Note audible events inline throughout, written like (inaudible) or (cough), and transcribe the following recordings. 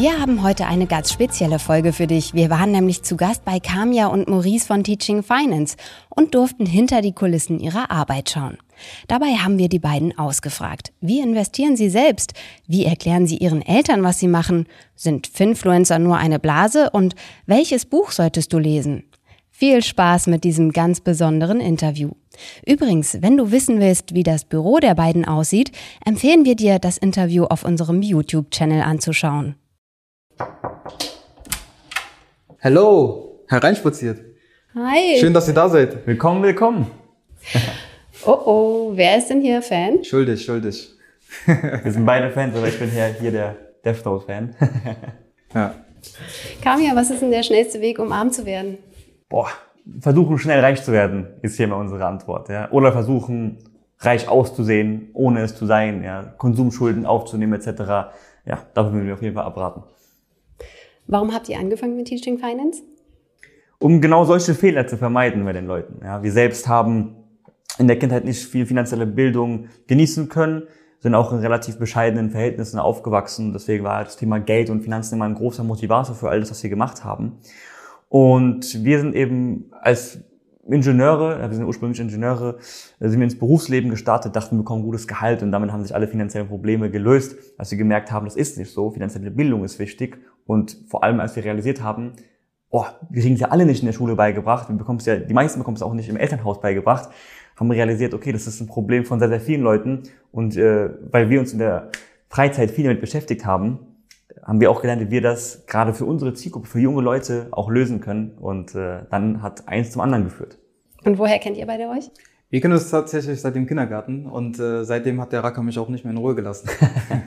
Wir haben heute eine ganz spezielle Folge für dich. Wir waren nämlich zu Gast bei Kamia und Maurice von Teaching Finance und durften hinter die Kulissen ihrer Arbeit schauen. Dabei haben wir die beiden ausgefragt. Wie investieren sie selbst? Wie erklären sie ihren Eltern, was sie machen? Sind Finfluencer nur eine Blase? Und welches Buch solltest du lesen? Viel Spaß mit diesem ganz besonderen Interview. Übrigens, wenn du wissen willst, wie das Büro der beiden aussieht, empfehlen wir dir, das Interview auf unserem YouTube-Channel anzuschauen. Hallo, hereinspaziert. Hi. Schön, dass ihr da seid. Willkommen, willkommen. Oh oh, wer ist denn hier Fan? Schuldig, schuldig. (laughs) Wir sind beide Fans, aber ich bin hier, hier der Death Note-Fan. (laughs) Ja. Kamia, was ist denn der schnellste Weg, um arm zu werden? Boah, versuchen schnell reich zu werden, ist hier immer unsere Antwort. Ja? Oder versuchen reich auszusehen, ohne es zu sein, ja? Konsumschulden aufzunehmen etc. Ja, davon würden wir auf jeden Fall abraten. Warum habt ihr angefangen mit Teaching Finance? Um genau solche Fehler zu vermeiden bei den Leuten. Ja? Wir selbst haben in der Kindheit nicht viel finanzielle Bildung genießen können, sind auch in relativ bescheidenen Verhältnissen aufgewachsen. Deswegen war das Thema Geld und Finanzen immer ein großer Motivator für alles, was wir gemacht haben. Und wir sind eben als Ingenieure, wir sind ursprünglich Ingenieure, sind wir ins Berufsleben gestartet, dachten, wir bekommen gutes Gehalt und damit haben sich alle finanziellen Probleme gelöst, als wir gemerkt haben, das ist nicht so, finanzielle Bildung ist wichtig und vor allem als wir realisiert haben, oh, wir kriegen es ja alle nicht in der Schule beigebracht, wir bekommen es ja, die meisten bekommen es auch nicht im Elternhaus beigebracht, haben wir realisiert, okay, das ist ein Problem von sehr, sehr vielen Leuten und äh, weil wir uns in der Freizeit viel damit beschäftigt haben, haben wir auch gelernt, wie wir das gerade für unsere Zielgruppe, für junge Leute auch lösen können. Und äh, dann hat eins zum anderen geführt. Und woher kennt ihr beide euch? Wir kennen uns tatsächlich seit dem Kindergarten und äh, seitdem hat der Racker mich auch nicht mehr in Ruhe gelassen.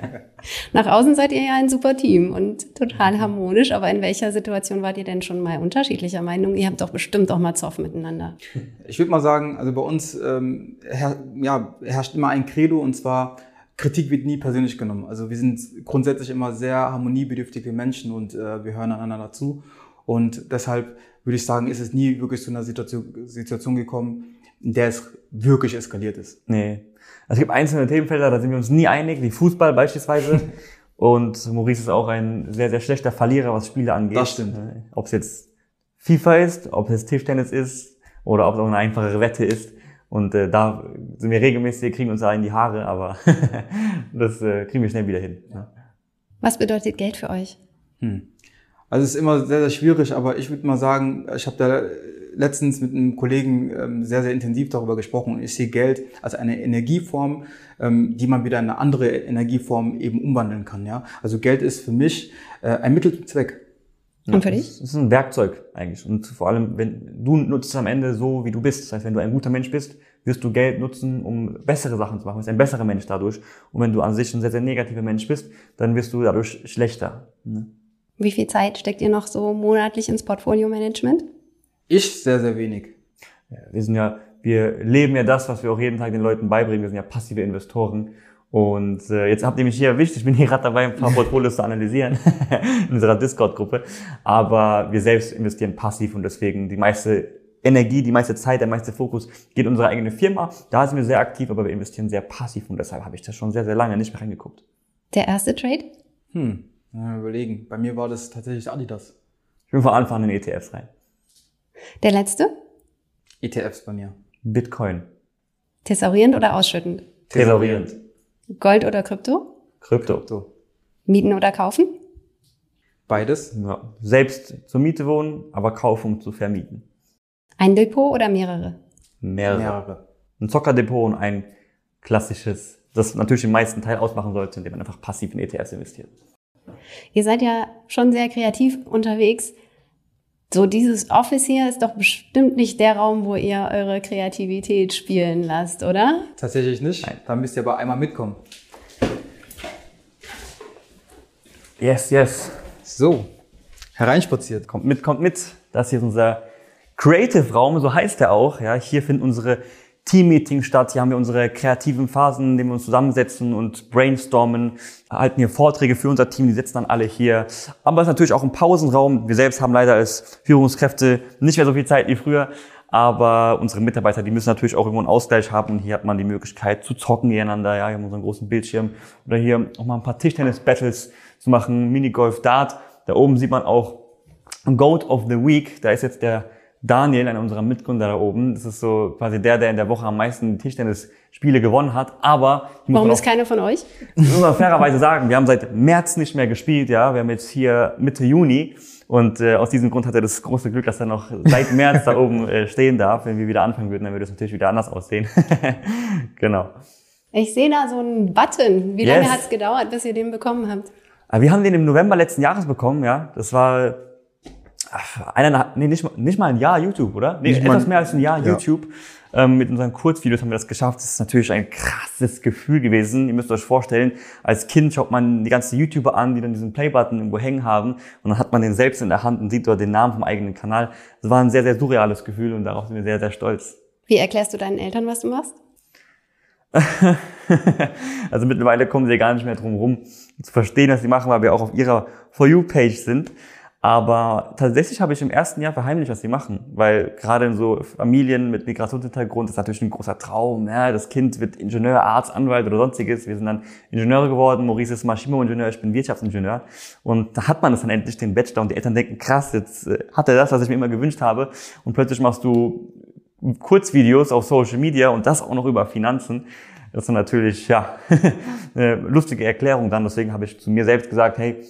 (laughs) Nach außen seid ihr ja ein super Team und total harmonisch, aber in welcher Situation wart ihr denn schon mal unterschiedlicher Meinung? Ihr habt doch bestimmt auch mal Zoff miteinander. Ich würde mal sagen, also bei uns ähm, her, ja, herrscht immer ein Credo und zwar Kritik wird nie persönlich genommen. Also wir sind grundsätzlich immer sehr harmoniebedürftige Menschen und äh, wir hören einander zu. Und deshalb würde ich sagen, ist es nie wirklich zu einer Situation, Situation gekommen, in der es wirklich eskaliert ist. Nee. Also es gibt einzelne Themenfelder, da sind wir uns nie einig, wie Fußball beispielsweise. (laughs) Und Maurice ist auch ein sehr, sehr schlechter Verlierer, was Spiele angeht. Das stimmt. Ob es jetzt FIFA ist, ob es Tischtennis ist oder ob es auch eine einfachere Wette ist. Und äh, da sind wir regelmäßig, kriegen uns da in die Haare, aber (laughs) das äh, kriegen wir schnell wieder hin. Ne? Was bedeutet Geld für euch? Hm. Also es ist immer sehr, sehr schwierig, aber ich würde mal sagen, ich habe da letztens mit einem Kollegen ähm, sehr, sehr intensiv darüber gesprochen. Ich sehe Geld als eine Energieform, ähm, die man wieder in eine andere Energieform eben umwandeln kann. Ja? Also Geld ist für mich äh, ein Mittel zum Zweck. Und für dich? Es ist ein Werkzeug eigentlich. Und vor allem, wenn du nutzt es am Ende so, wie du bist. Das heißt, wenn du ein guter Mensch bist, wirst du Geld nutzen, um bessere Sachen zu machen. Du bist ein besserer Mensch dadurch. Und wenn du an sich ein sehr, sehr negativer Mensch bist, dann wirst du dadurch schlechter. Ne? Wie viel Zeit steckt ihr noch so monatlich ins Portfolio-Management? Ich sehr, sehr wenig. Ja, wir sind ja, wir leben ja das, was wir auch jeden Tag den Leuten beibringen. Wir sind ja passive Investoren. Und äh, jetzt habt ihr mich hier erwischt. Ich bin hier gerade dabei, ein paar (laughs) Portfolios zu analysieren (laughs) in unserer Discord-Gruppe. Aber wir selbst investieren passiv und deswegen die meiste Energie, die meiste Zeit, der meiste Fokus geht in unsere eigene Firma. Da sind wir sehr aktiv, aber wir investieren sehr passiv und deshalb habe ich das schon sehr, sehr lange nicht mehr reingeguckt. Der erste Trade? Hm, mal überlegen. Bei mir war das tatsächlich Adidas. Ich bin von Anfang an in ETFs rein. Der letzte? ETFs bei mir. Bitcoin. Thesaurierend oder ausschüttend? Thesaurierend. Gold oder Krypto? Krypto. So. Mieten oder kaufen? Beides. Ja. Selbst zur Miete wohnen, aber kaufen, um zu vermieten. Ein Depot oder mehrere? Mehrere. Mehrere. Ein Zockerdepot und ein klassisches, das natürlich den meisten Teil ausmachen sollte, indem man einfach passiv in ETFs investiert. Ihr seid ja schon sehr kreativ unterwegs. So dieses Office hier ist doch bestimmt nicht der Raum, wo ihr eure Kreativität spielen lasst, oder? Tatsächlich nicht. Da müsst ihr aber einmal mitkommen. Yes, yes. So, hereinspaziert. Kommt mit, kommt mit. Das hier ist unser Creative Raum, so heißt er auch. Ja, hier finden unsere Team-Meetings statt. Hier haben wir unsere kreativen Phasen, in denen wir uns zusammensetzen und brainstormen, halten hier Vorträge für unser Team, die sitzen dann alle hier. Aber es ist natürlich auch ein Pausenraum. Wir selbst haben leider als Führungskräfte nicht mehr so viel Zeit wie früher. Aber unsere Mitarbeiter, die müssen natürlich auch irgendwo einen Ausgleich haben. Und hier hat man die Möglichkeit zu zocken gegeneinander. Ja, hier haben wir unseren großen Bildschirm. Oder hier auch mal ein paar Tischtennis-Battles zu machen, Minigolf, Dart. Da oben sieht man auch Goat of the Week. Da ist jetzt der Daniel, einer unserer Mitgründer da oben. Das ist so quasi der, der in der Woche am meisten Tischtennis-Spiele gewonnen hat. Aber warum ist keiner von euch? Muss man fairerweise sagen, wir haben seit März nicht mehr gespielt. Ja, wir haben jetzt hier Mitte Juni und äh, aus diesem Grund hat er das große Glück, dass er noch seit März da oben äh, stehen darf. Wenn wir wieder anfangen würden, dann würde es natürlich wieder anders aussehen. (laughs) genau. Ich sehe da so einen Button. Wie yes. lange hat es gedauert, bis ihr den bekommen habt? Ah, wir haben den im November letzten Jahres bekommen, ja. Das war eineinhalb, nee, nicht, nicht mal ein Jahr YouTube, oder? Nee, nicht etwas mehr als ein Jahr ja. YouTube. Ähm, mit unseren Kurzvideos haben wir das geschafft. Das ist natürlich ein krasses Gefühl gewesen. Ihr müsst euch vorstellen, als Kind schaut man die ganzen YouTuber an, die dann diesen Playbutton irgendwo hängen haben. Und dann hat man den selbst in der Hand und sieht dort den Namen vom eigenen Kanal. Das war ein sehr, sehr surreales Gefühl und darauf sind wir sehr, sehr stolz. Wie erklärst du deinen Eltern, was du machst? (laughs) also mittlerweile kommen sie gar nicht mehr drum rum zu verstehen, was sie machen, weil wir auch auf ihrer For You-Page sind. Aber tatsächlich habe ich im ersten Jahr verheimlicht, was sie machen, weil gerade in so Familien mit Migrationshintergrund ist natürlich ein großer Traum. Ja, das Kind wird Ingenieur, Arzt, Anwalt oder sonstiges. Wir sind dann Ingenieure geworden. Maurice ist Maschinenbauingenieur, ich bin Wirtschaftsingenieur. Und da hat man das dann endlich den Bachelor und die Eltern denken, krass, jetzt äh, hat er das, was ich mir immer gewünscht habe. Und plötzlich machst du Kurzvideos auf Social Media und das auch noch über Finanzen. Das ist natürlich ja (laughs) eine lustige Erklärung dann. Deswegen habe ich zu mir selbst gesagt, hey,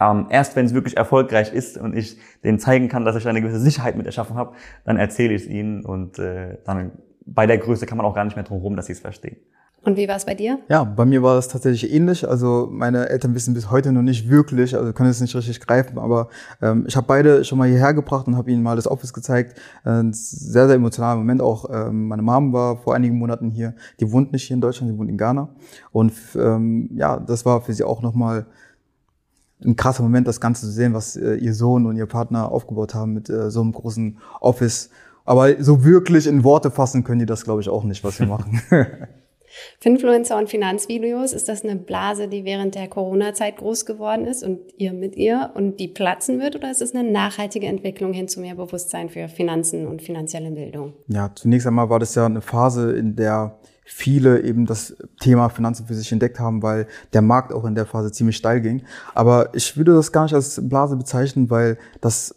ähm, erst wenn es wirklich erfolgreich ist und ich denen zeigen kann, dass ich eine gewisse Sicherheit mit erschaffen habe, dann erzähle ich es ihnen und äh, dann bei der Größe kann man auch gar nicht mehr drum herum, dass sie es verstehen. Und wie war es bei dir? Ja, bei mir war es tatsächlich ähnlich. Also meine Eltern wissen bis heute noch nicht wirklich, also können es nicht richtig greifen, aber ähm, ich habe beide schon mal hierher gebracht und habe ihnen mal das Office gezeigt. Ein sehr, sehr emotionaler Moment auch. Ähm, meine Mom war vor einigen Monaten hier. Die wohnt nicht hier in Deutschland, die wohnt in Ghana. Und ähm, ja, das war für sie auch nochmal ein krasser Moment, das Ganze zu sehen, was äh, ihr Sohn und ihr Partner aufgebaut haben mit äh, so einem großen Office. Aber so wirklich in Worte fassen können die das, glaube ich, auch nicht, was wir machen. (laughs) Finfluencer und Finanzvideos, ist das eine Blase, die während der Corona-Zeit groß geworden ist und ihr mit ihr und die platzen wird? Oder ist es eine nachhaltige Entwicklung hin zu mehr Bewusstsein für Finanzen und finanzielle Bildung? Ja, zunächst einmal war das ja eine Phase, in der viele eben das Thema Finanzen für sich entdeckt haben, weil der Markt auch in der Phase ziemlich steil ging. Aber ich würde das gar nicht als Blase bezeichnen, weil das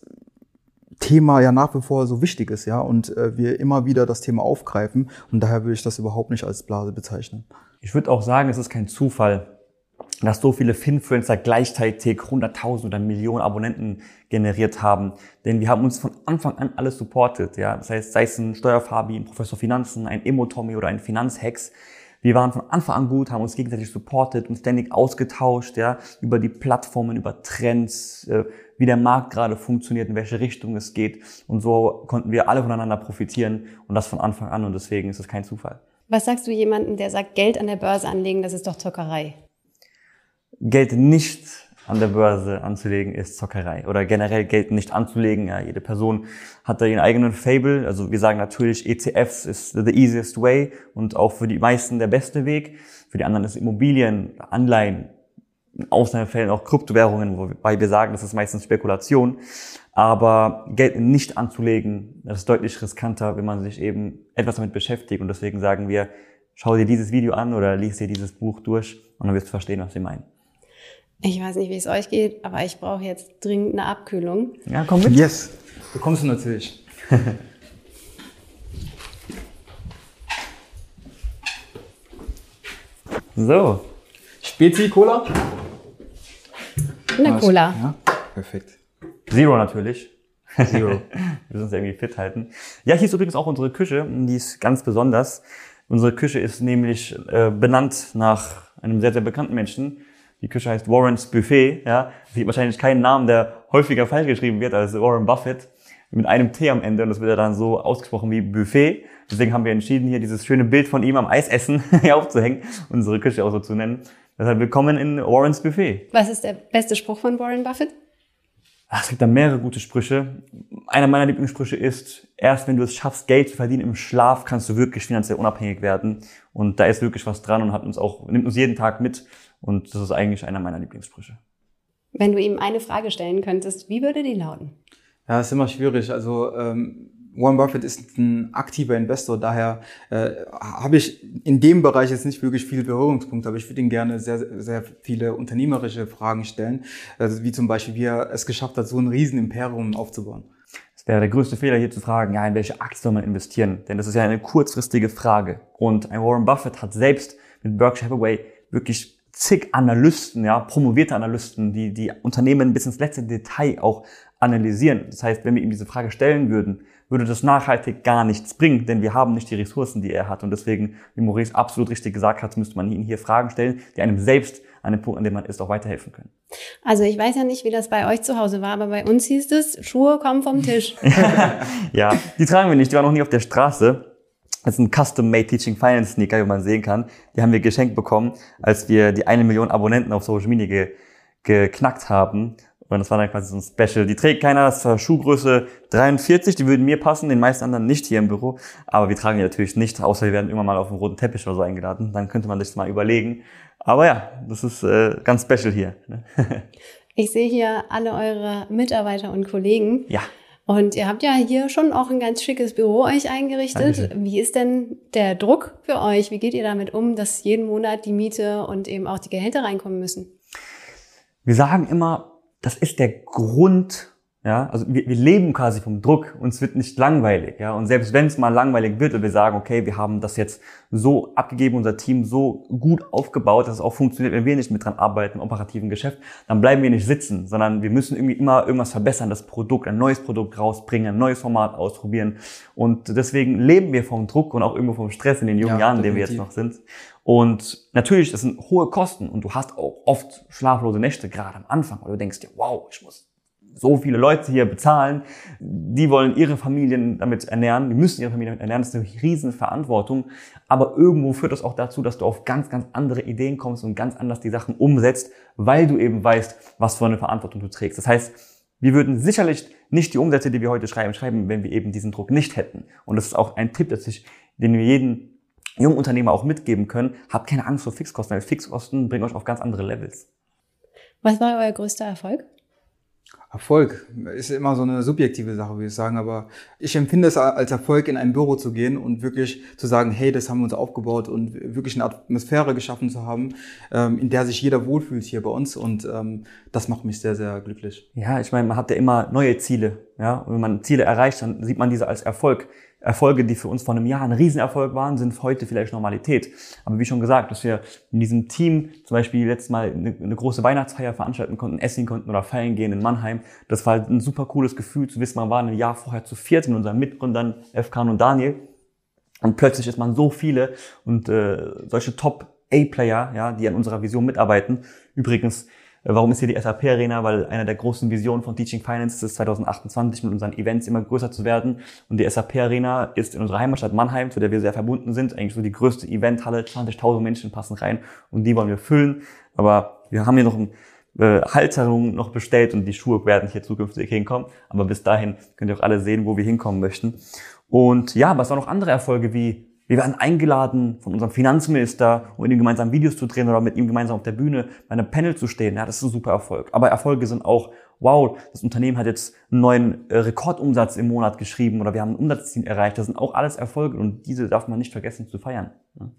Thema ja nach wie vor so wichtig ist, ja, und äh, wir immer wieder das Thema aufgreifen und daher würde ich das überhaupt nicht als Blase bezeichnen. Ich würde auch sagen, es ist kein Zufall, dass so viele Finfluencer gleichzeitig 100.000 oder Millionen Abonnenten generiert haben. Denn wir haben uns von Anfang an alles supportet. Ja? Das heißt, sei es ein Steuerfabi, ein Professor Finanzen, ein Emo-Tommy oder ein Finanzhex. Wir waren von Anfang an gut, haben uns gegenseitig supportet und ständig ausgetauscht, ja, über die Plattformen, über Trends, äh, wie der Markt gerade funktioniert, in welche Richtung es geht. Und so konnten wir alle voneinander profitieren und das von Anfang an und deswegen ist es kein Zufall. Was sagst du jemandem, der sagt, Geld an der Börse anlegen, das ist doch Zockerei? Geld nicht an der Börse anzulegen ist Zockerei oder generell Geld nicht anzulegen. Ja, jede Person hat da ihren eigenen Fable. Also wir sagen natürlich, ETFs ist the easiest way und auch für die meisten der beste Weg. Für die anderen ist Immobilien, Anleihen, in Ausnahmefällen auch Kryptowährungen, wobei wir sagen, das ist meistens Spekulation. Aber Geld nicht anzulegen, das ist deutlich riskanter, wenn man sich eben etwas damit beschäftigt. Und deswegen sagen wir, schau dir dieses Video an oder lies dir dieses Buch durch und dann wirst du verstehen, was wir meinen. Ich weiß nicht, wie es euch geht, aber ich brauche jetzt dringend eine Abkühlung. Ja, komm mit. Yes. Bekommst du natürlich. (laughs) so. Spezi Cola? Eine Cola. Ja, perfekt. Zero natürlich. Zero. (laughs) Wir müssen uns irgendwie fit halten. Ja, hier ist übrigens auch unsere Küche. Die ist ganz besonders. Unsere Küche ist nämlich äh, benannt nach einem sehr, sehr bekannten Menschen, die Küche heißt Warren's Buffet, ja. Sieht wahrscheinlich keinen Namen, der häufiger falsch geschrieben wird als Warren Buffett. Mit einem T am Ende und das wird ja dann so ausgesprochen wie Buffet. Deswegen haben wir entschieden, hier dieses schöne Bild von ihm am Eisessen (laughs) aufzuhängen, unsere Küche auch so zu nennen. Deshalb willkommen in Warren's Buffet. Was ist der beste Spruch von Warren Buffett? Ach, es gibt da mehrere gute Sprüche. Einer meiner Lieblingssprüche ist, erst wenn du es schaffst, Geld zu verdienen im Schlaf, kannst du wirklich finanziell unabhängig werden. Und da ist wirklich was dran und hat uns auch, nimmt uns jeden Tag mit. Und das ist eigentlich einer meiner Lieblingssprüche. Wenn du ihm eine Frage stellen könntest, wie würde die lauten? Ja, ist immer schwierig. Also ähm, Warren Buffett ist ein aktiver Investor, daher äh, habe ich in dem Bereich jetzt nicht wirklich viele Berührungspunkte, aber ich würde ihm gerne sehr, sehr viele unternehmerische Fragen stellen, also wie zum Beispiel, wie er es geschafft hat, so ein Riesenimperium aufzubauen. Es wäre der größte Fehler hier zu fragen, ja, in welche Aktie soll man investieren? Denn das ist ja eine kurzfristige Frage. Und ein Warren Buffett hat selbst mit Berkshire Hathaway wirklich zig Analysten, ja, promovierte Analysten, die die Unternehmen bis ins letzte Detail auch analysieren. Das heißt, wenn wir ihm diese Frage stellen würden, würde das nachhaltig gar nichts bringen, denn wir haben nicht die Ressourcen, die er hat. Und deswegen, wie Maurice absolut richtig gesagt hat, müsste man ihn hier Fragen stellen, die einem selbst an dem Punkt, an dem man ist, auch weiterhelfen können. Also ich weiß ja nicht, wie das bei euch zu Hause war, aber bei uns hieß es, Schuhe kommen vom Tisch. (laughs) ja, die tragen wir nicht, die waren noch nie auf der Straße. Das ist ein Custom-Made Teaching Finance Sneaker, wie man sehen kann. Die haben wir geschenkt bekommen, als wir die eine Million Abonnenten auf Social Media ge geknackt haben. Und das war dann quasi so ein Special. Die trägt keiner, das war Schuhgröße 43, die würden mir passen, den meisten anderen nicht hier im Büro. Aber wir tragen die natürlich nicht, außer wir werden irgendwann mal auf einen roten Teppich oder so eingeladen. Dann könnte man sich das mal überlegen. Aber ja, das ist äh, ganz special hier. Ne? (laughs) ich sehe hier alle eure Mitarbeiter und Kollegen. Ja. Und ihr habt ja hier schon auch ein ganz schickes Büro euch eingerichtet. Dankeschön. Wie ist denn der Druck für euch? Wie geht ihr damit um, dass jeden Monat die Miete und eben auch die Gehälter reinkommen müssen? Wir sagen immer, das ist der Grund, ja, also wir, wir leben quasi vom Druck, uns wird nicht langweilig, ja, und selbst wenn es mal langweilig wird und wir sagen, okay, wir haben das jetzt so abgegeben, unser Team so gut aufgebaut, dass es auch funktioniert, wenn wir nicht mit dran arbeiten im operativen Geschäft, dann bleiben wir nicht sitzen, sondern wir müssen irgendwie immer irgendwas verbessern, das Produkt, ein neues Produkt rausbringen, ein neues Format ausprobieren. Und deswegen leben wir vom Druck und auch irgendwo vom Stress in den jungen ja, Jahren, in denen wir jetzt noch sind. Und natürlich, das sind hohe Kosten. Und du hast auch oft schlaflose Nächte, gerade am Anfang, weil du denkst dir, wow, ich muss so viele Leute hier bezahlen, die wollen ihre Familien damit ernähren, die müssen ihre Familien damit ernähren, das ist eine riesen Verantwortung, aber irgendwo führt das auch dazu, dass du auf ganz, ganz andere Ideen kommst und ganz anders die Sachen umsetzt, weil du eben weißt, was für eine Verantwortung du trägst. Das heißt, wir würden sicherlich nicht die Umsätze, die wir heute schreiben, schreiben, wenn wir eben diesen Druck nicht hätten. Und das ist auch ein Tipp, dass ich, den wir jeden jungen Unternehmer auch mitgeben können. Habt keine Angst vor Fixkosten, weil Fixkosten bringen euch auf ganz andere Levels. Was war euer größter Erfolg? Erfolg ist immer so eine subjektive Sache, würde ich sagen, aber ich empfinde es als Erfolg, in ein Büro zu gehen und wirklich zu sagen, hey, das haben wir uns aufgebaut und wirklich eine Atmosphäre geschaffen zu haben, ähm, in der sich jeder wohlfühlt hier bei uns und ähm, das macht mich sehr, sehr glücklich. Ja, ich meine, man hat ja immer neue Ziele, ja, und wenn man Ziele erreicht, dann sieht man diese als Erfolg. Erfolge, die für uns vor einem Jahr ein Riesenerfolg waren, sind heute vielleicht Normalität. Aber wie schon gesagt, dass wir in diesem Team zum Beispiel letztes Mal eine, eine große Weihnachtsfeier veranstalten konnten, essen konnten oder feiern gehen in Mannheim, das war halt ein super cooles Gefühl zu wissen, man war ein Jahr vorher zu viert mit unseren Mitgründern Efkan und Daniel. Und plötzlich ist man so viele und äh, solche Top-A-Player, ja, die an unserer Vision mitarbeiten. Übrigens, warum ist hier die SAP Arena? Weil einer der großen Visionen von Teaching Finance ist 2028 mit unseren Events immer größer zu werden. Und die SAP Arena ist in unserer Heimatstadt Mannheim, zu der wir sehr verbunden sind, eigentlich so die größte Eventhalle. 20.000 Menschen passen rein und die wollen wir füllen. Aber wir haben hier noch ein äh, Halterung noch bestellt und die Schuhe werden hier zukünftig hinkommen. Aber bis dahin könnt ihr auch alle sehen, wo wir hinkommen möchten. Und ja, aber es noch andere Erfolge wie wir werden eingeladen von unserem Finanzminister, um mit ihm gemeinsam Videos zu drehen oder mit ihm gemeinsam auf der Bühne bei einem Panel zu stehen. Ja, das ist ein super Erfolg. Aber Erfolge sind auch, wow, das Unternehmen hat jetzt einen neuen äh, Rekordumsatz im Monat geschrieben oder wir haben ein Umsatzziel erreicht. Das sind auch alles Erfolge und diese darf man nicht vergessen zu feiern. Ja.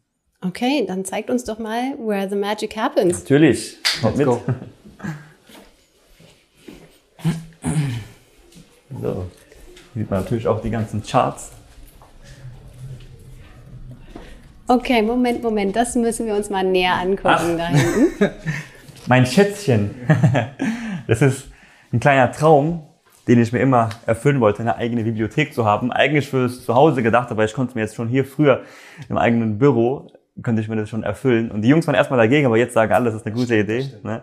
Okay, dann zeigt uns doch mal, where the magic happens. Natürlich. Let's mit. go. so. Hier sieht man natürlich auch die ganzen Charts. Okay, Moment, Moment, das müssen wir uns mal näher angucken da hinten. (laughs) mein Schätzchen. (laughs) Das ist ein kleiner Traum, den ich mir immer erfüllen wollte, eine eigene Bibliothek zu haben. Eigentlich fürs Zuhause gedacht, aber ich konnte mir jetzt schon hier früher im eigenen Büro, könnte ich mir das schon erfüllen. Und die Jungs waren erstmal dagegen, aber jetzt sagen alle, das ist eine gute Idee. Ne?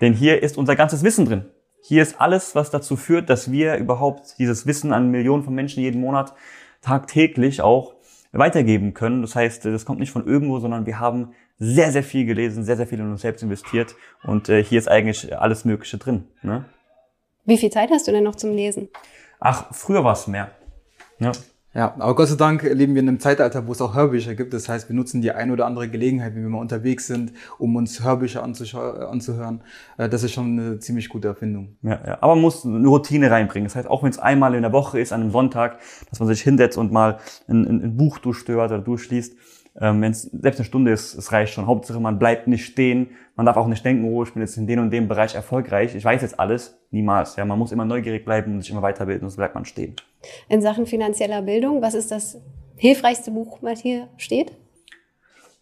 Denn hier ist unser ganzes Wissen drin. Hier ist alles, was dazu führt, dass wir überhaupt dieses Wissen an Millionen von Menschen jeden Monat tagtäglich auch weitergeben können. Das heißt, das kommt nicht von irgendwo, sondern wir haben sehr, sehr viel gelesen, sehr, sehr viel in uns selbst investiert und äh, hier ist eigentlich alles Mögliche drin. Ne? Wie viel Zeit hast du denn noch zum Lesen? Ach, früher war es mehr. Ja. Ja, aber Gott sei Dank leben wir in einem Zeitalter, wo es auch Hörbücher gibt. Das heißt, wir nutzen die eine oder andere Gelegenheit, wenn wir mal unterwegs sind, um uns Hörbücher anzuhören. Äh, das ist schon eine ziemlich gute Erfindung. Ja, ja. aber man muss eine Routine reinbringen. Das heißt, auch wenn es einmal in der Woche ist, an einem Sonntag, dass man sich hinsetzt und mal ein, ein, ein Buch durchstört oder durchliest, ähm, wenn es selbst eine Stunde ist, es reicht schon. Hauptsache, man bleibt nicht stehen. Man darf auch nicht denken, oh, ich bin jetzt in dem und dem Bereich erfolgreich. Ich weiß jetzt alles. Niemals. Ja, man muss immer neugierig bleiben und sich immer weiterbilden, sonst bleibt man stehen. In Sachen finanzieller Bildung, was ist das hilfreichste Buch, was hier steht?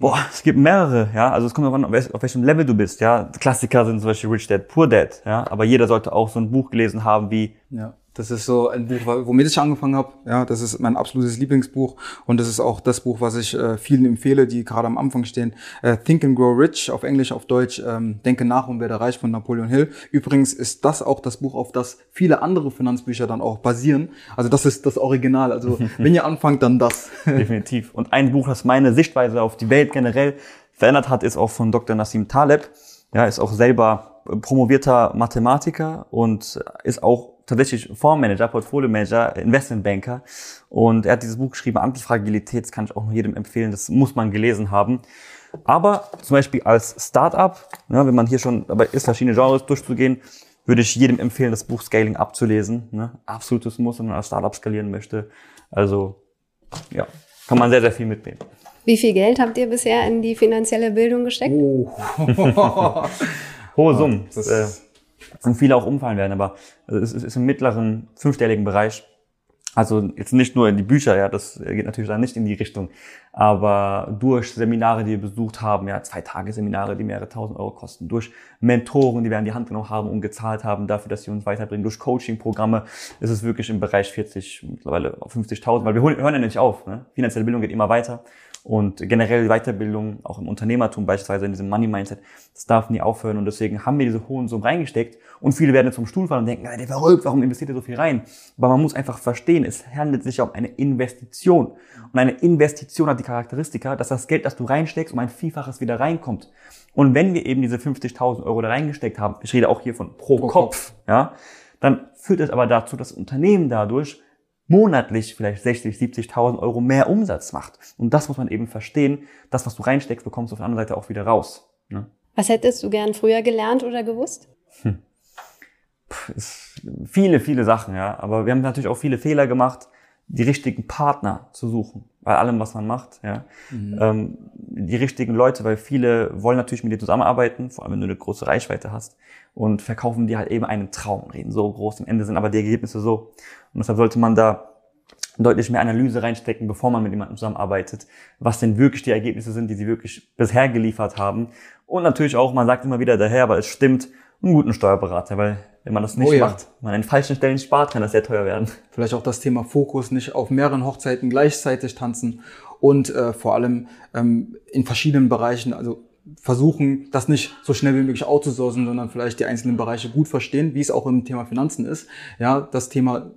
Boah, es gibt mehrere, ja. Also es kommt darauf an, auf welchem Level du bist, ja. Klassiker sind zum Beispiel Rich Dad, Poor Dad, ja. Aber jeder sollte auch so ein Buch gelesen haben wie ja. Das ist so ein Buch, womit ich angefangen habe. Ja, das ist mein absolutes Lieblingsbuch und das ist auch das Buch, was ich äh, vielen empfehle, die gerade am Anfang stehen. Äh, Think and Grow Rich, auf Englisch, auf Deutsch, ähm, Denke nach und werde reich von Napoleon Hill. Übrigens ist das auch das Buch, auf das viele andere Finanzbücher dann auch basieren. Also das ist das Original. Also (laughs) wenn ihr anfangt, dann das. (laughs) Definitiv. Und ein Buch, das meine Sichtweise auf die Welt generell verändert hat, ist auch von Dr. Nassim Taleb. Ja, ist auch selber promovierter Mathematiker und ist auch tatsächlich Fondsmanager, Portfolio-Manager, Investmentbanker. Und er hat dieses Buch geschrieben, Antifragilität, das kann ich auch nur jedem empfehlen, das muss man gelesen haben. Aber zum Beispiel als Startup, ja, wenn man hier schon dabei ist, verschiedene Genres durchzugehen, würde ich jedem empfehlen, das Buch Scaling abzulesen. Ne? Absolutes Muss, wenn man als Startup skalieren möchte. Also ja, kann man sehr, sehr viel mitnehmen. Wie viel Geld habt ihr bisher in die finanzielle Bildung gesteckt? Oh. (laughs) (laughs) Hohe Summen. Das, äh, und viele auch umfallen werden, aber es ist im mittleren fünfstelligen Bereich. Also jetzt nicht nur in die Bücher, ja, das geht natürlich dann nicht in die Richtung, aber durch Seminare, die wir besucht haben, ja, zwei Tage Seminare, die mehrere tausend Euro kosten, durch Mentoren, die wir an die Hand genommen haben und gezahlt haben dafür, dass sie uns weiterbringen, durch Coaching-Programme, ist es wirklich im Bereich 40, mittlerweile 50.000, weil wir hören ja nicht auf, ne? finanzielle Bildung geht immer weiter und generell Weiterbildung, auch im Unternehmertum beispielsweise, in diesem Money-Mindset, das darf nie aufhören. Und deswegen haben wir diese hohen Summen reingesteckt. Und viele werden jetzt vom Stuhl fallen und denken, der verrückt, warum investiert ihr so viel rein? Aber man muss einfach verstehen, es handelt sich um eine Investition. Und eine Investition hat die Charakteristika, dass das Geld, das du reinsteckst, um ein Vielfaches wieder reinkommt. Und wenn wir eben diese 50.000 Euro da reingesteckt haben, ich rede auch hier von pro, pro Kopf, Kopf, ja, dann führt es aber dazu, dass das Unternehmen dadurch monatlich vielleicht 60, 70.000 Euro mehr Umsatz macht. Und das muss man eben verstehen. Das, was du reinsteckst, bekommst du auf der anderen Seite auch wieder raus. Ne? Was hättest du gern früher gelernt oder gewusst? Hm. Puh, viele, viele Sachen, ja. Aber wir haben natürlich auch viele Fehler gemacht, die richtigen Partner zu suchen bei allem, was man macht, ja. Mhm. Ähm, die richtigen Leute, weil viele wollen natürlich mit dir zusammenarbeiten, vor allem wenn du eine große Reichweite hast und verkaufen dir halt eben einen Traum, reden so groß, am Ende sind aber die Ergebnisse so. Und deshalb sollte man da deutlich mehr Analyse reinstecken, bevor man mit jemandem zusammenarbeitet, was denn wirklich die Ergebnisse sind, die sie wirklich bisher geliefert haben. Und natürlich auch, man sagt immer wieder daher, aber es stimmt, einen guten Steuerberater, weil wenn man das nicht oh ja. macht, man an falschen Stellen spart, kann das sehr teuer werden. Vielleicht auch das Thema Fokus, nicht auf mehreren Hochzeiten gleichzeitig tanzen und äh, vor allem ähm, in verschiedenen Bereichen, also versuchen, das nicht so schnell wie möglich outzusourcen, sondern vielleicht die einzelnen Bereiche gut verstehen, wie es auch im Thema Finanzen ist. Ja, das Thema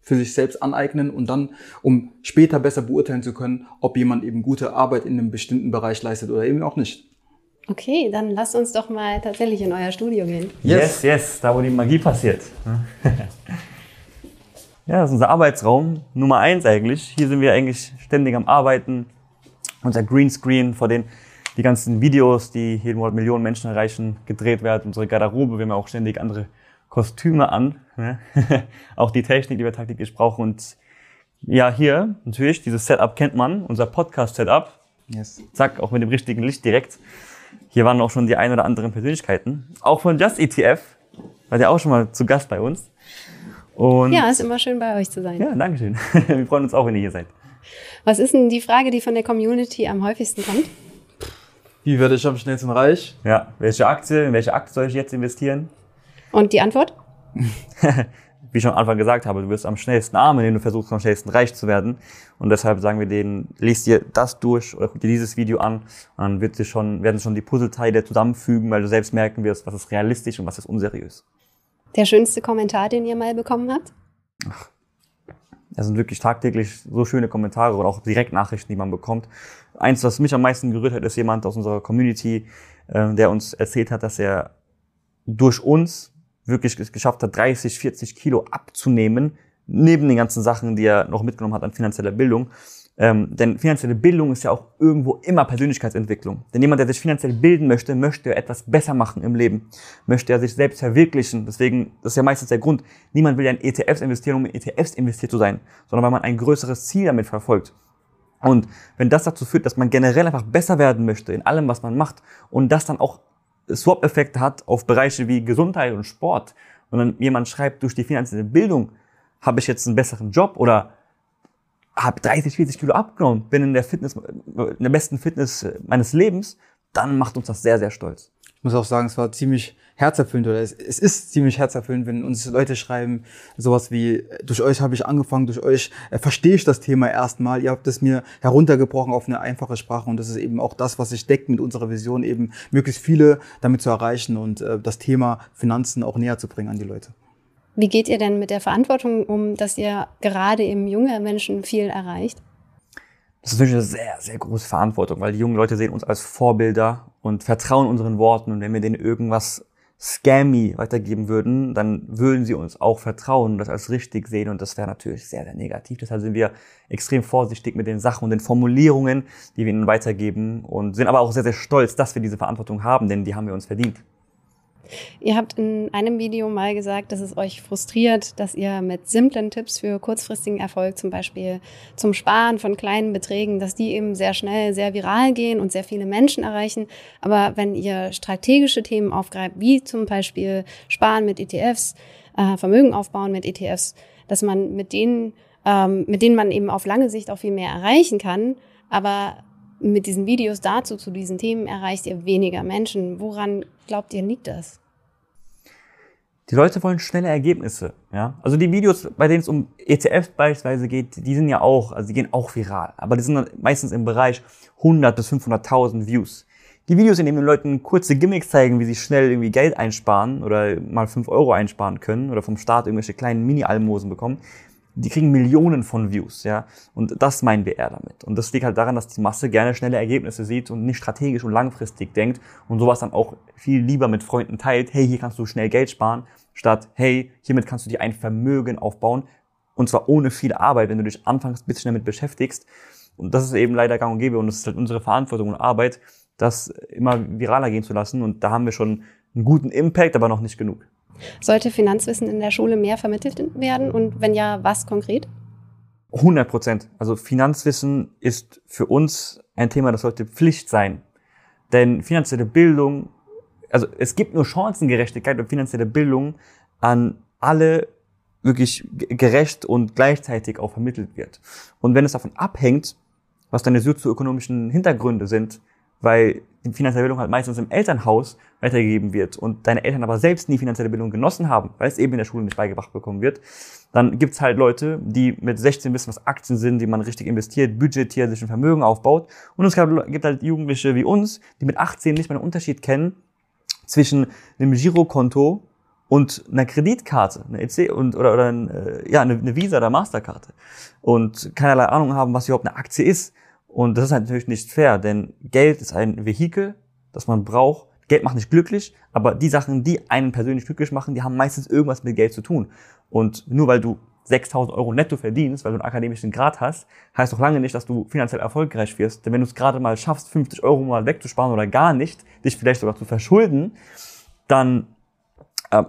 für sich selbst aneignen und dann, um später besser beurteilen zu können, ob jemand eben gute Arbeit in einem bestimmten Bereich leistet oder eben auch nicht. Okay, dann lasst uns doch mal tatsächlich in euer Studio gehen. Yes, yes, da wo die Magie passiert. (laughs) ja, das ist unser Arbeitsraum, Nummer eins eigentlich. Hier sind wir eigentlich ständig am Arbeiten. Unser Greenscreen, vor den die ganzen Videos, die jeden Monat Millionen Menschen erreichen, gedreht werden. Unsere Garderobe, wir haben auch ständig andere Kostüme an. Ne? (laughs) auch die Technik, die wir tagtäglich brauchen. Und ja, hier natürlich, dieses Setup kennt man, unser Podcast-Setup. Yes. Zack, auch mit dem richtigen Licht direkt. Hier waren auch schon die ein oder anderen Persönlichkeiten. Auch von Just ETF, war der auch schon mal zu Gast bei uns. Und ja, ist immer schön bei euch zu sein. Ja, danke schön. (laughs) Wir freuen uns auch, wenn ihr hier seid. Was ist denn die Frage, die von der Community am häufigsten kommt? Wie werde ich am schnellsten reich? Ja, welche Aktie, in welche Aktie soll ich jetzt investieren? Und die Antwort? (laughs) Wie ich schon am Anfang gesagt habe, du wirst am schnellsten arm, indem du versuchst, am schnellsten reich zu werden. Und deshalb sagen wir denen, lest dir das durch oder guck dir dieses Video an. Und dann wird sich schon, werden schon die Puzzleteile zusammenfügen, weil du selbst merken wirst, was ist realistisch und was ist unseriös. Der schönste Kommentar, den ihr mal bekommen habt? Ach, das sind wirklich tagtäglich so schöne Kommentare und auch Direktnachrichten, die man bekommt. Eins, was mich am meisten gerührt hat, ist jemand aus unserer Community, äh, der uns erzählt hat, dass er durch uns wirklich geschafft hat, 30, 40 Kilo abzunehmen neben den ganzen Sachen, die er noch mitgenommen hat an finanzieller Bildung. Ähm, denn finanzielle Bildung ist ja auch irgendwo immer Persönlichkeitsentwicklung. Denn jemand, der sich finanziell bilden möchte, möchte etwas besser machen im Leben, möchte er sich selbst verwirklichen. Deswegen, das ist ja meistens der Grund, niemand will ja in ETFs investieren, um in ETFs investiert zu sein, sondern weil man ein größeres Ziel damit verfolgt. Und wenn das dazu führt, dass man generell einfach besser werden möchte in allem, was man macht und das dann auch Swap-Effekte hat auf Bereiche wie Gesundheit und Sport und dann jemand schreibt, durch die finanzielle Bildung habe ich jetzt einen besseren Job oder habe 30, 40 Kilo abgenommen, bin in der Fitness, in der besten Fitness meines Lebens, dann macht uns das sehr, sehr stolz. Ich muss auch sagen, es war ziemlich herzerfüllend oder es, es ist ziemlich herzerfüllend, wenn uns Leute schreiben, sowas wie, durch euch habe ich angefangen, durch euch äh, verstehe ich das Thema erstmal, ihr habt es mir heruntergebrochen auf eine einfache Sprache und das ist eben auch das, was sich deckt mit unserer Vision, eben möglichst viele damit zu erreichen und äh, das Thema Finanzen auch näher zu bringen an die Leute. Wie geht ihr denn mit der Verantwortung um, dass ihr gerade eben junge Menschen viel erreicht? Das ist natürlich eine sehr, sehr große Verantwortung, weil die jungen Leute sehen uns als Vorbilder und vertrauen unseren Worten. Und wenn wir denen irgendwas scammy weitergeben würden, dann würden sie uns auch vertrauen und das als richtig sehen. Und das wäre natürlich sehr, sehr negativ. Deshalb sind wir extrem vorsichtig mit den Sachen und den Formulierungen, die wir ihnen weitergeben und sind aber auch sehr, sehr stolz, dass wir diese Verantwortung haben, denn die haben wir uns verdient. Ihr habt in einem Video mal gesagt, dass es euch frustriert, dass ihr mit simplen Tipps für kurzfristigen Erfolg, zum Beispiel zum Sparen von kleinen Beträgen, dass die eben sehr schnell, sehr viral gehen und sehr viele Menschen erreichen. Aber wenn ihr strategische Themen aufgreift, wie zum Beispiel Sparen mit ETFs, äh, Vermögen aufbauen mit ETFs, dass man mit denen, ähm, mit denen man eben auf lange Sicht auch viel mehr erreichen kann, aber mit diesen Videos dazu, zu diesen Themen erreicht ihr weniger Menschen. Woran glaubt ihr, liegt das? Die Leute wollen schnelle Ergebnisse. Ja? Also die Videos, bei denen es um ETFs beispielsweise geht, die sind ja auch, also die gehen auch viral. Aber die sind meistens im Bereich 100 bis 500.000 Views. Die Videos, in denen den Leuten kurze Gimmicks zeigen, wie sie schnell irgendwie Geld einsparen oder mal 5 Euro einsparen können oder vom Staat irgendwelche kleinen Mini-Almosen bekommen, die kriegen Millionen von Views, ja. Und das meinen wir eher damit. Und das liegt halt daran, dass die Masse gerne schnelle Ergebnisse sieht und nicht strategisch und langfristig denkt und sowas dann auch viel lieber mit Freunden teilt. Hey, hier kannst du schnell Geld sparen, statt hey, hiermit kannst du dir ein Vermögen aufbauen. Und zwar ohne viel Arbeit, wenn du dich anfangs ein bisschen damit beschäftigst. Und das ist eben leider gang und gäbe und das ist halt unsere Verantwortung und Arbeit, das immer viraler gehen zu lassen. Und da haben wir schon einen guten Impact, aber noch nicht genug. Sollte Finanzwissen in der Schule mehr vermittelt werden und wenn ja, was konkret? 100 Prozent. Also Finanzwissen ist für uns ein Thema, das sollte Pflicht sein. Denn finanzielle Bildung, also es gibt nur Chancengerechtigkeit und finanzielle Bildung an alle wirklich gerecht und gleichzeitig auch vermittelt wird. Und wenn es davon abhängt, was deine sozioökonomischen Hintergründe sind, weil die finanzielle Bildung halt meistens im Elternhaus weitergegeben wird und deine Eltern aber selbst nie finanzielle Bildung genossen haben, weil es eben in der Schule nicht beigebracht bekommen wird, dann gibt's halt Leute, die mit 16 wissen, was Aktien sind, die man richtig investiert, budgetiert, sich ein Vermögen aufbaut. Und es gibt halt Jugendliche wie uns, die mit 18 nicht mal einen Unterschied kennen zwischen einem Girokonto und einer Kreditkarte, eine EC und oder, oder ein, äh, ja, eine Visa oder Masterkarte und keinerlei Ahnung haben, was überhaupt eine Aktie ist und das ist halt natürlich nicht fair, denn Geld ist ein Vehikel, das man braucht. Geld macht nicht glücklich, aber die Sachen, die einen persönlich glücklich machen, die haben meistens irgendwas mit Geld zu tun. Und nur weil du 6000 Euro netto verdienst, weil du einen akademischen Grad hast, heißt doch lange nicht, dass du finanziell erfolgreich wirst. Denn wenn du es gerade mal schaffst, 50 Euro mal wegzusparen oder gar nicht, dich vielleicht sogar zu verschulden, dann äh,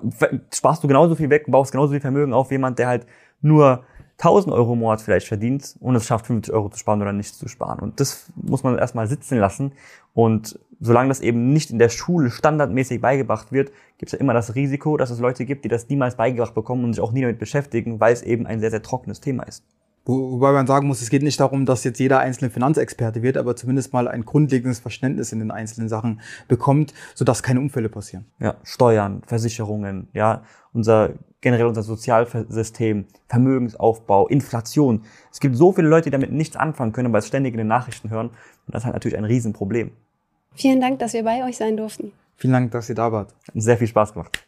sparst du genauso viel weg, baust genauso viel Vermögen auf, jemand, der halt nur 1000 Euro im Monat vielleicht verdient und es schafft 50 Euro zu sparen oder nicht zu sparen. Und das muss man erstmal sitzen lassen. Und solange das eben nicht in der Schule standardmäßig beigebracht wird, gibt es ja immer das Risiko, dass es Leute gibt, die das niemals beigebracht bekommen und sich auch nie damit beschäftigen, weil es eben ein sehr, sehr trockenes Thema ist. Wobei man sagen muss, es geht nicht darum, dass jetzt jeder einzelne Finanzexperte wird, aber zumindest mal ein grundlegendes Verständnis in den einzelnen Sachen bekommt, sodass keine Unfälle passieren. Ja, Steuern, Versicherungen, ja, unser generell unser Sozialsystem, Vermögensaufbau, Inflation. Es gibt so viele Leute, die damit nichts anfangen können, weil es ständig in den Nachrichten hören. Und das ist halt natürlich ein Riesenproblem. Vielen Dank, dass wir bei euch sein durften. Vielen Dank, dass ihr da wart. Hat sehr viel Spaß gemacht.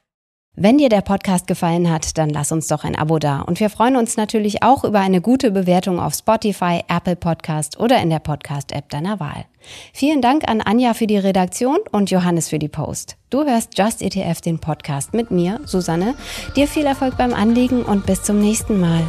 Wenn dir der Podcast gefallen hat, dann lass uns doch ein Abo da. Und wir freuen uns natürlich auch über eine gute Bewertung auf Spotify, Apple Podcast oder in der Podcast-App deiner Wahl. Vielen Dank an Anja für die Redaktion und Johannes für die Post. Du hörst Just ETF, den Podcast mit mir, Susanne. Dir viel Erfolg beim Anliegen und bis zum nächsten Mal.